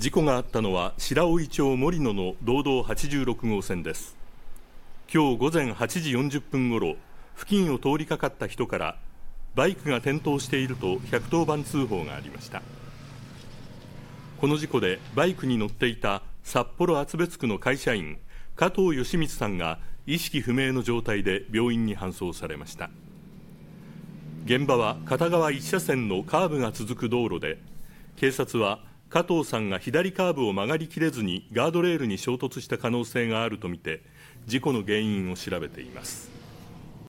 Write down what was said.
事故があったのは白老町森野の道道86号線です。今日午前8時40分ごろ付近を通りかかった人からバイクが転倒していると110番通報がありました。この事故でバイクに乗っていた札幌厚別区の会社員加藤義光さんが意識不明の状態で病院に搬送されました。現場は片側1車線のカーブが続く道路で警察は加藤さんが左カーブを曲がりきれずにガードレールに衝突した可能性があるとみて事故の原因を調べています。